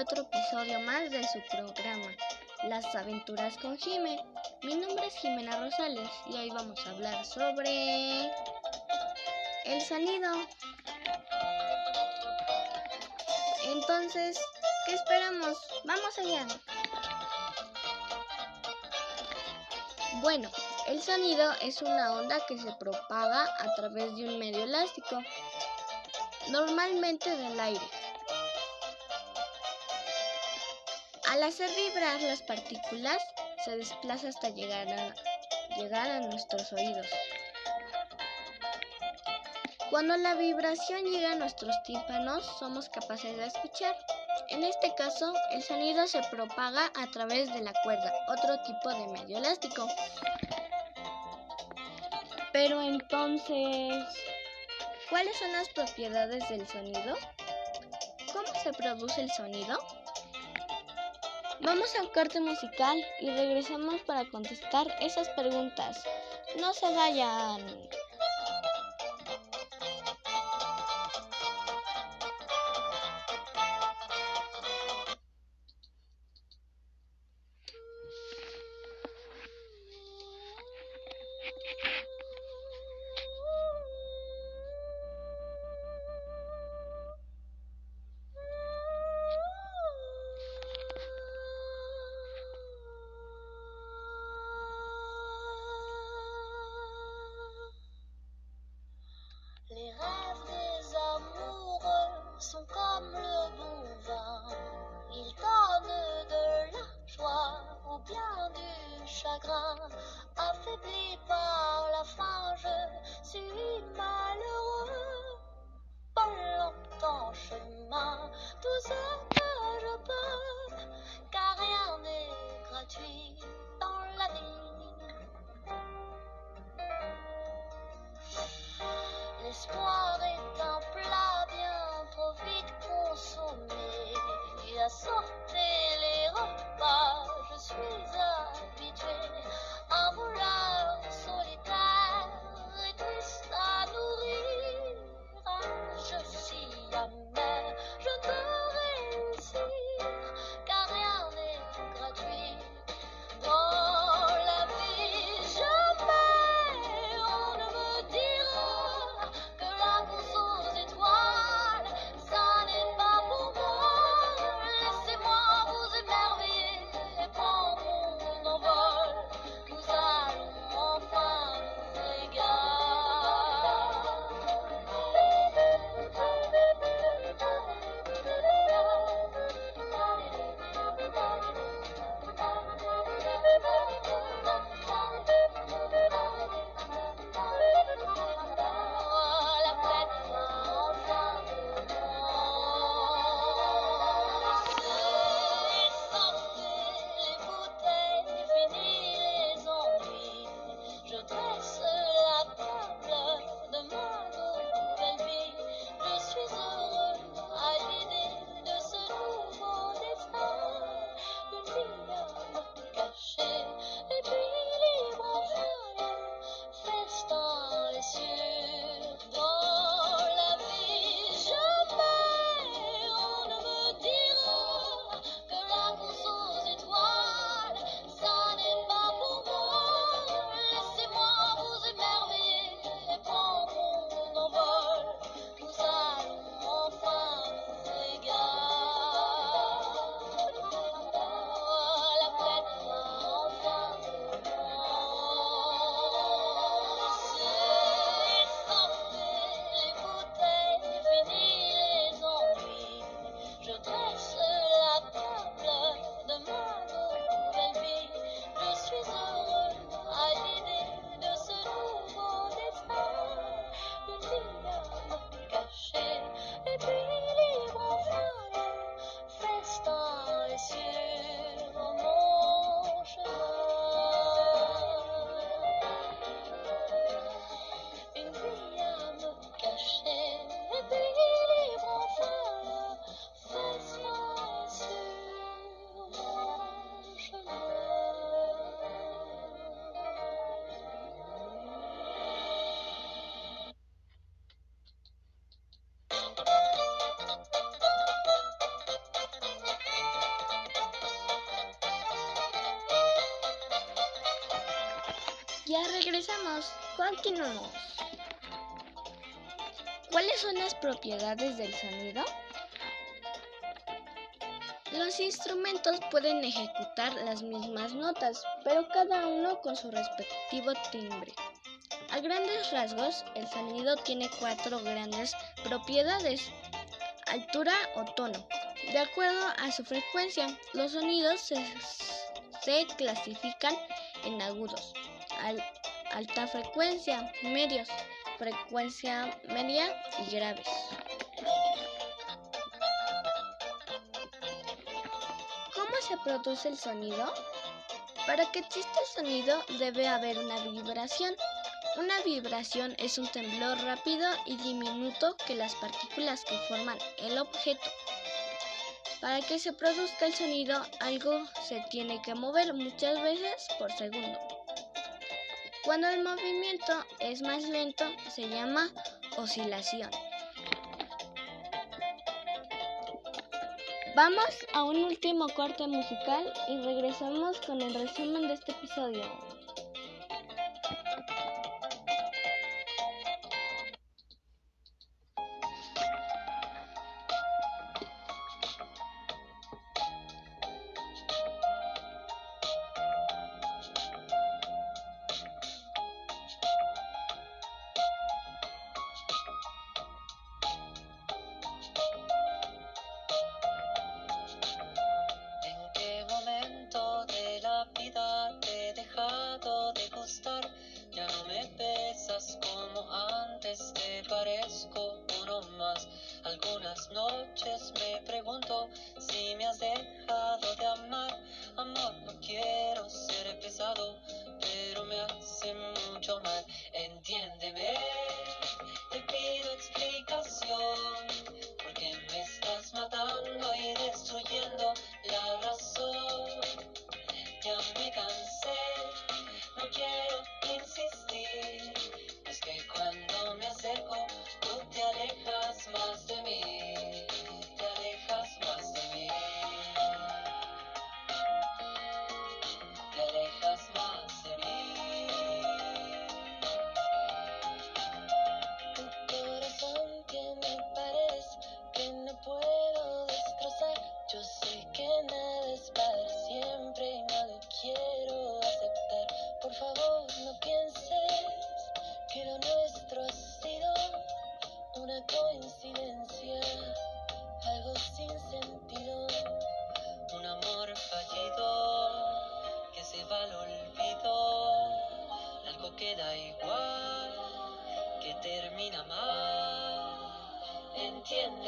otro episodio más de su programa, Las aventuras con Jime. Mi nombre es Jimena Rosales y hoy vamos a hablar sobre el sonido. Entonces, ¿qué esperamos? Vamos allá. Bueno, el sonido es una onda que se propaga a través de un medio elástico, normalmente del aire. Al hacer vibrar las partículas, se desplaza hasta llegar a, llegar a nuestros oídos. Cuando la vibración llega a nuestros tímpanos, somos capaces de escuchar. En este caso, el sonido se propaga a través de la cuerda, otro tipo de medio elástico. Pero entonces, ¿cuáles son las propiedades del sonido? ¿Cómo se produce el sonido? Vamos al corte musical y regresamos para contestar esas preguntas. No se vayan. Je Ya regresamos. Continuamos. ¿Cuáles son las propiedades del sonido? Los instrumentos pueden ejecutar las mismas notas, pero cada uno con su respectivo timbre. A grandes rasgos, el sonido tiene cuatro grandes propiedades. Altura o tono. De acuerdo a su frecuencia, los sonidos se, clasifican en agudos, alta frecuencia, medios, frecuencia media y graves. ¿Cómo se produce el sonido? Para que exista el sonido debe haber una vibración. Una vibración es un temblor rápido y diminuto que las partículas que forman el objeto. Para que se produzca el sonido, algo se tiene que mover muchas veces por segundo. Cuando el movimiento es más lento, se llama oscilación. Vamos a un último corte musical y regresamos con el resumen de este episodio. Yeah.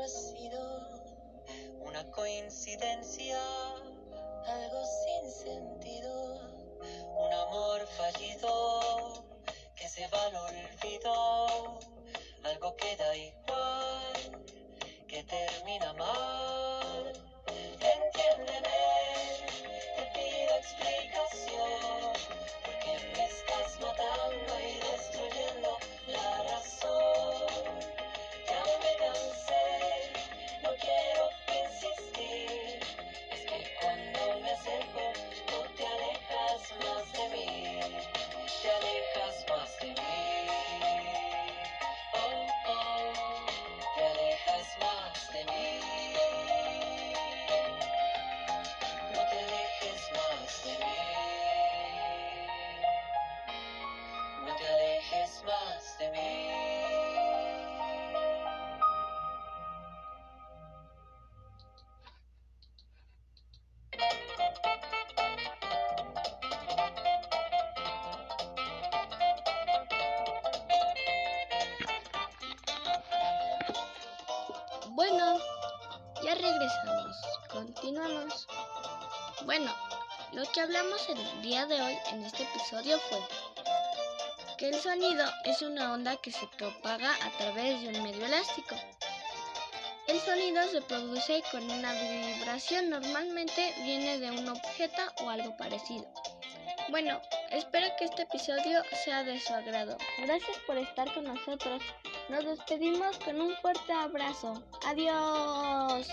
ha sido una coincidencia, algo sin sentido, un amor fallido que se va al olvido, algo que da igual, que termina mal. Bueno, lo que hablamos el día de hoy en este episodio fue que el sonido es una onda que se propaga a través de un medio elástico. El sonido se produce con una vibración, normalmente viene de un objeto o algo parecido. Bueno, espero que este episodio sea de su agrado. Gracias por estar con nosotros. Nos despedimos con un fuerte abrazo. Adiós.